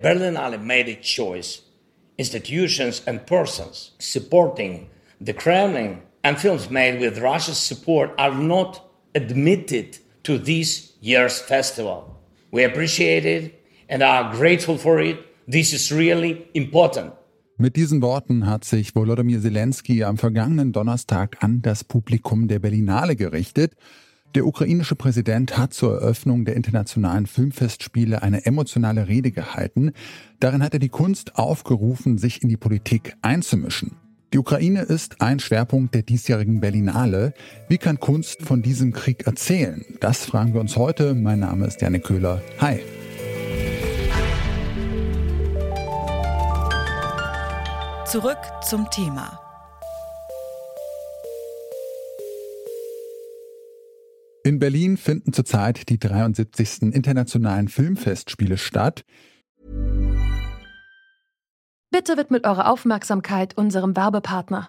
Berlinale made its choice. Institutions and persons supporting the Kremlin and films made with Russia's support are not admitted to this year's festival. We appreciate it and are grateful for it. This is really important. Mit diesen Worten hat sich Volodymyr Zelensky am vergangenen Donnerstag an das Publikum der Berlinale gerichtet. Der ukrainische Präsident hat zur Eröffnung der internationalen Filmfestspiele eine emotionale Rede gehalten. Darin hat er die Kunst aufgerufen, sich in die Politik einzumischen. Die Ukraine ist ein Schwerpunkt der diesjährigen Berlinale. Wie kann Kunst von diesem Krieg erzählen? Das fragen wir uns heute. Mein Name ist Janik Köhler. Hi. Zurück zum Thema. In Berlin finden zurzeit die 73. Internationalen Filmfestspiele statt. Bitte widmet eure Aufmerksamkeit unserem Werbepartner.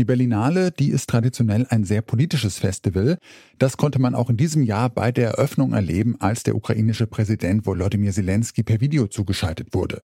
Die Berlinale, die ist traditionell ein sehr politisches Festival. Das konnte man auch in diesem Jahr bei der Eröffnung erleben, als der ukrainische Präsident Volodymyr Zelensky per Video zugeschaltet wurde.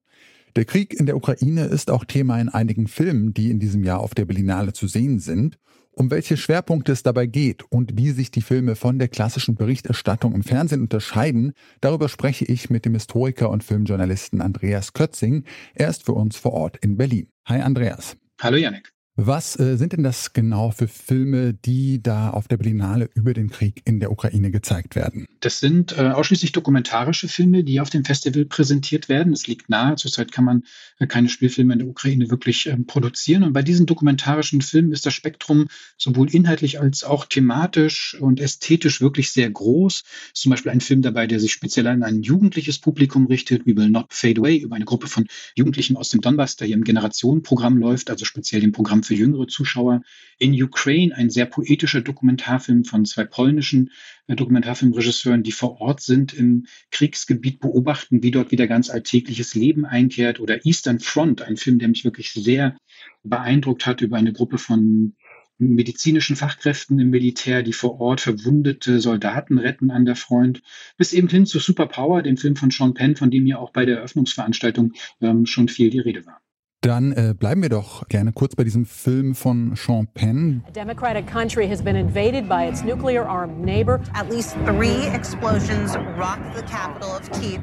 Der Krieg in der Ukraine ist auch Thema in einigen Filmen, die in diesem Jahr auf der Berlinale zu sehen sind. Um welche Schwerpunkte es dabei geht und wie sich die Filme von der klassischen Berichterstattung im Fernsehen unterscheiden, darüber spreche ich mit dem Historiker und Filmjournalisten Andreas Kötzing. Er ist für uns vor Ort in Berlin. Hi Andreas. Hallo Janik. Was äh, sind denn das genau für Filme, die da auf der Berlinale über den Krieg in der Ukraine gezeigt werden? Das sind äh, ausschließlich dokumentarische Filme, die auf dem Festival präsentiert werden. Es liegt nahe, zurzeit kann man äh, keine Spielfilme in der Ukraine wirklich ähm, produzieren. Und bei diesen dokumentarischen Filmen ist das Spektrum sowohl inhaltlich als auch thematisch und ästhetisch wirklich sehr groß. Ist zum Beispiel ein Film dabei, der sich speziell an ein jugendliches Publikum richtet, We Will Not Fade Away, über eine Gruppe von Jugendlichen aus dem Donbass, der hier im Generationenprogramm läuft, also speziell dem Programm für jüngere Zuschauer. In Ukraine, ein sehr poetischer Dokumentarfilm von zwei polnischen äh, Dokumentarfilmregisseuren, die vor Ort sind im Kriegsgebiet, beobachten, wie dort wieder ganz alltägliches Leben einkehrt. Oder Eastern Front, ein Film, der mich wirklich sehr beeindruckt hat über eine Gruppe von medizinischen Fachkräften im Militär, die vor Ort verwundete Soldaten retten an der Front, bis eben hin zu Superpower, dem Film von Sean Penn, von dem ja auch bei der Eröffnungsveranstaltung ähm, schon viel die Rede war. Dann äh, bleiben wir doch gerne kurz bei diesem Film von Sean Penn. A democratic country has been invaded by its nuclear-armed neighbor. At least three explosions rocked the capital of Kiev.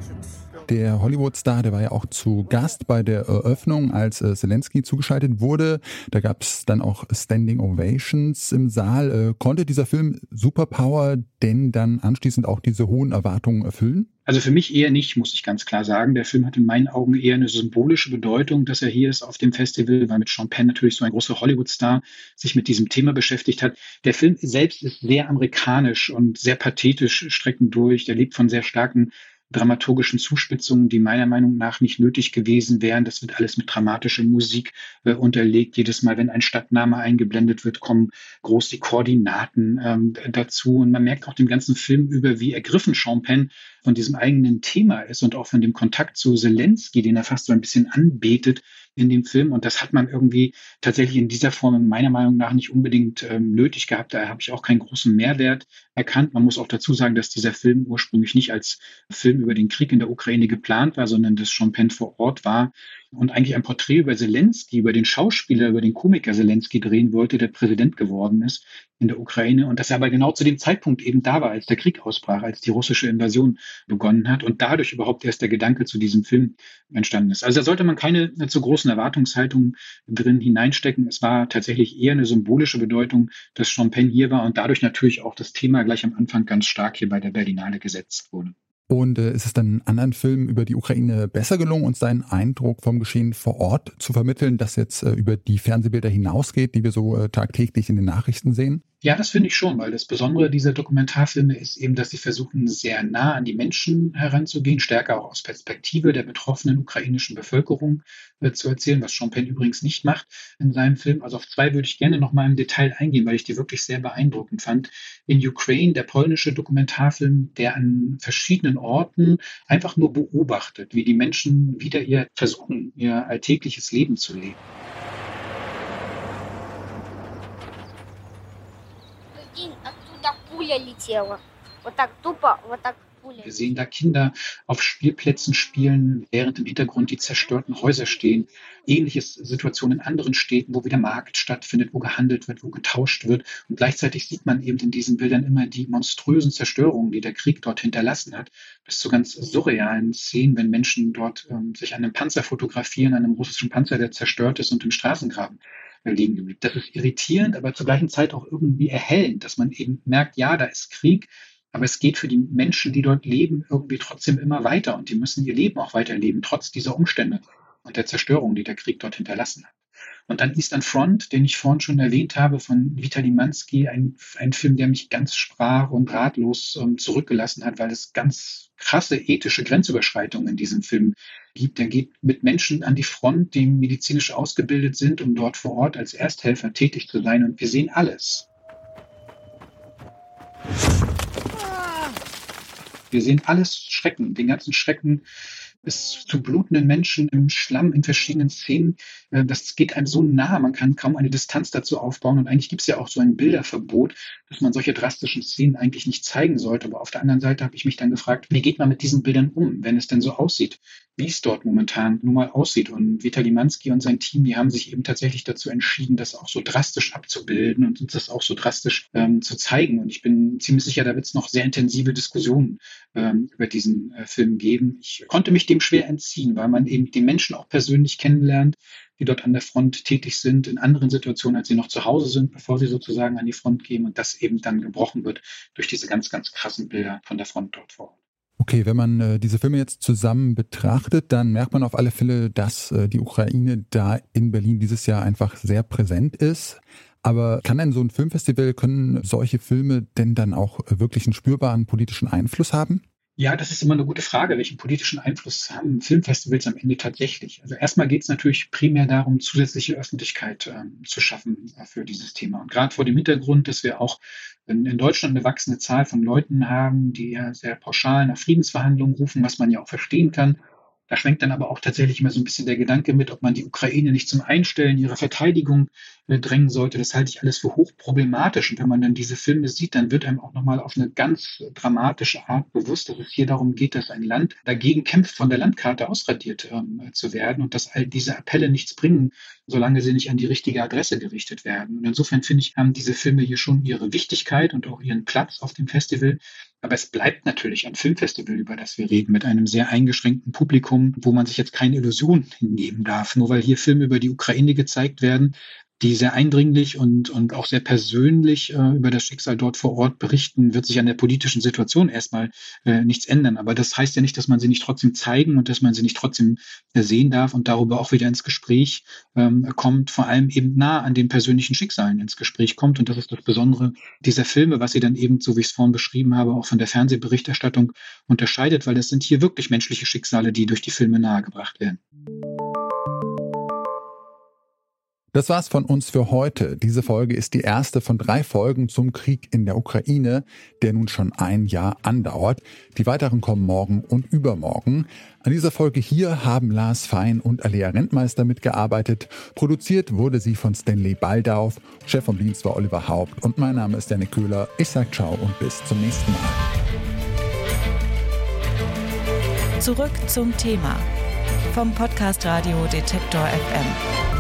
Der Hollywood-Star, der war ja auch zu Gast bei der Eröffnung, als äh, Zelensky zugeschaltet wurde. Da gab es dann auch Standing Ovations im Saal. Äh, konnte dieser Film Superpower denn dann anschließend auch diese hohen Erwartungen erfüllen? Also für mich eher nicht, muss ich ganz klar sagen. Der Film hat in meinen Augen eher eine symbolische Bedeutung, dass er hier ist auf dem Festival, weil mit Sean Penn natürlich so ein großer Hollywood-Star sich mit diesem Thema beschäftigt hat. Der Film selbst ist sehr amerikanisch und sehr pathetisch strecken durch. Der lebt von sehr starken dramaturgischen Zuspitzungen, die meiner Meinung nach nicht nötig gewesen wären. Das wird alles mit dramatischer Musik äh, unterlegt. Jedes Mal, wenn ein Stadtname eingeblendet wird, kommen groß die Koordinaten ähm, dazu. Und man merkt auch dem ganzen Film über, wie ergriffen Penn von diesem eigenen Thema ist und auch von dem Kontakt zu Zelensky, den er fast so ein bisschen anbetet, in dem Film. Und das hat man irgendwie tatsächlich in dieser Form meiner Meinung nach nicht unbedingt ähm, nötig gehabt. Da habe ich auch keinen großen Mehrwert erkannt. Man muss auch dazu sagen, dass dieser Film ursprünglich nicht als Film über den Krieg in der Ukraine geplant war, sondern dass Penn vor Ort war und eigentlich ein Porträt über Zelensky, über den Schauspieler, über den Komiker Zelensky drehen wollte, der Präsident geworden ist in der Ukraine. Und dass er aber genau zu dem Zeitpunkt eben da war, als der Krieg ausbrach, als die russische Invasion begonnen hat und dadurch überhaupt erst der Gedanke zu diesem Film entstanden ist. Also da sollte man keine zu großen Erwartungshaltungen drin hineinstecken. Es war tatsächlich eher eine symbolische Bedeutung, dass Penn hier war und dadurch natürlich auch das Thema gleich am Anfang ganz stark hier bei der Berlinale gesetzt wurde. Und äh, ist es dann in anderen Filmen über die Ukraine besser gelungen, uns seinen Eindruck vom Geschehen vor Ort zu vermitteln, das jetzt äh, über die Fernsehbilder hinausgeht, die wir so äh, tagtäglich in den Nachrichten sehen? Ja, das finde ich schon, weil das Besondere dieser Dokumentarfilme ist eben, dass sie versuchen, sehr nah an die Menschen heranzugehen, stärker auch aus Perspektive der betroffenen ukrainischen Bevölkerung äh, zu erzählen, was Penn übrigens nicht macht in seinem Film. Also auf zwei würde ich gerne noch mal im Detail eingehen, weil ich die wirklich sehr beeindruckend fand. In Ukraine, der polnische Dokumentarfilm, der an verschiedenen Orten einfach nur beobachtet, wie die Menschen wieder ihr versuchen, ihr alltägliches Leben zu leben. пуля летела. Вот так тупо, вот так Wir sehen da Kinder auf Spielplätzen spielen, während im Hintergrund die zerstörten Häuser stehen. Ähnliche Situationen in anderen Städten, wo wieder Markt stattfindet, wo gehandelt wird, wo getauscht wird. Und gleichzeitig sieht man eben in diesen Bildern immer die monströsen Zerstörungen, die der Krieg dort hinterlassen hat. Bis zu ganz surrealen Szenen, wenn Menschen dort ähm, sich an einem Panzer fotografieren, an einem russischen Panzer, der zerstört ist und im Straßengraben liegen geblieben. Das ist irritierend, aber zur gleichen Zeit auch irgendwie erhellend, dass man eben merkt, ja, da ist Krieg, aber es geht für die Menschen, die dort leben, irgendwie trotzdem immer weiter und die müssen ihr Leben auch weiterleben, trotz dieser Umstände und der Zerstörung, die der Krieg dort hinterlassen hat. Und dann Eastern Front, den ich vorhin schon erwähnt habe, von Vitali Mansky, ein, ein Film, der mich ganz sprach und ratlos ähm, zurückgelassen hat, weil es ganz krasse ethische Grenzüberschreitungen in diesem Film gibt. Er geht mit Menschen an die Front, die medizinisch ausgebildet sind, um dort vor Ort als Ersthelfer tätig zu sein. Und wir sehen alles. Wir sehen alles Schrecken, den ganzen Schrecken bis zu blutenden Menschen im Schlamm in verschiedenen Szenen. Äh, das geht einem so nah, man kann kaum eine Distanz dazu aufbauen. Und eigentlich gibt es ja auch so ein Bilderverbot, dass man solche drastischen Szenen eigentlich nicht zeigen sollte. Aber auf der anderen Seite habe ich mich dann gefragt, wie geht man mit diesen Bildern um, wenn es denn so aussieht, wie es dort momentan nun mal aussieht. Und Vitali Mansky und sein Team, die haben sich eben tatsächlich dazu entschieden, das auch so drastisch abzubilden und uns das auch so drastisch ähm, zu zeigen. Und ich bin ziemlich sicher, da wird es noch sehr intensive Diskussionen ähm, über diesen äh, Film geben. Ich konnte mich dem schwer entziehen, weil man eben die Menschen auch persönlich kennenlernt, die dort an der Front tätig sind, in anderen Situationen, als sie noch zu Hause sind, bevor sie sozusagen an die Front gehen und das eben dann gebrochen wird durch diese ganz, ganz krassen Bilder von der Front dort vor Ort. Okay, wenn man äh, diese Filme jetzt zusammen betrachtet, dann merkt man auf alle Fälle, dass äh, die Ukraine da in Berlin dieses Jahr einfach sehr präsent ist. Aber kann denn so ein Filmfestival, können solche Filme denn dann auch wirklich einen spürbaren politischen Einfluss haben? Ja, das ist immer eine gute Frage. Welchen politischen Einfluss haben Filmfestivals am Ende tatsächlich? Also erstmal geht es natürlich primär darum, zusätzliche Öffentlichkeit ähm, zu schaffen äh, für dieses Thema. Und gerade vor dem Hintergrund, dass wir auch in, in, Deutschland eine wachsende Zahl von Leuten haben, die ja sehr pauschal nach Friedensverhandlungen rufen, was man ja auch verstehen kann. Da schwenkt dann aber auch tatsächlich immer so ein bisschen der Gedanke mit, ob man die Ukraine nicht zum Einstellen ihrer Verteidigung äh, drängen sollte. Das halte ich alles für hochproblematisch. Und wenn man dann diese Filme sieht, dann wird einem auch nochmal auf eine ganz dramatische Art bewusst, dass es hier darum geht, dass ein Land dagegen kämpft, von der Landkarte ausradiert ähm, zu werden und dass all diese Appelle nichts bringen, solange sie nicht an die richtige Adresse gerichtet werden. Und insofern finde ich, haben diese Filme hier schon ihre Wichtigkeit und auch ihren Platz auf dem Festival. Aber es bleibt natürlich ein Filmfestival, über das wir reden, mit einem sehr eingeschränkten Publikum, wo man sich jetzt keine Illusion hingeben darf. Nur weil hier Filme über die Ukraine gezeigt werden, die sehr eindringlich und, und auch sehr persönlich äh, über das Schicksal dort vor Ort berichten, wird sich an der politischen Situation erstmal äh, nichts ändern. Aber das heißt ja nicht, dass man sie nicht trotzdem zeigen und dass man sie nicht trotzdem äh, sehen darf und darüber auch wieder ins Gespräch ähm, kommt, vor allem eben nah an den persönlichen Schicksalen ins Gespräch kommt. Und das ist das Besondere dieser Filme, was sie dann eben, so wie ich es vorhin beschrieben habe, auch von der Fernsehberichterstattung unterscheidet, weil es sind hier wirklich menschliche Schicksale, die durch die Filme nahegebracht werden. Das war's von uns für heute. Diese Folge ist die erste von drei Folgen zum Krieg in der Ukraine, der nun schon ein Jahr andauert. Die weiteren kommen morgen und übermorgen. An dieser Folge hier haben Lars Fein und Alea Rentmeister mitgearbeitet. Produziert wurde sie von Stanley Baldauf. Chef vom Dienst war Oliver Haupt und mein Name ist Janik Köhler. Ich sag ciao und bis zum nächsten Mal. Zurück zum Thema vom Podcast Radio Detektor FM.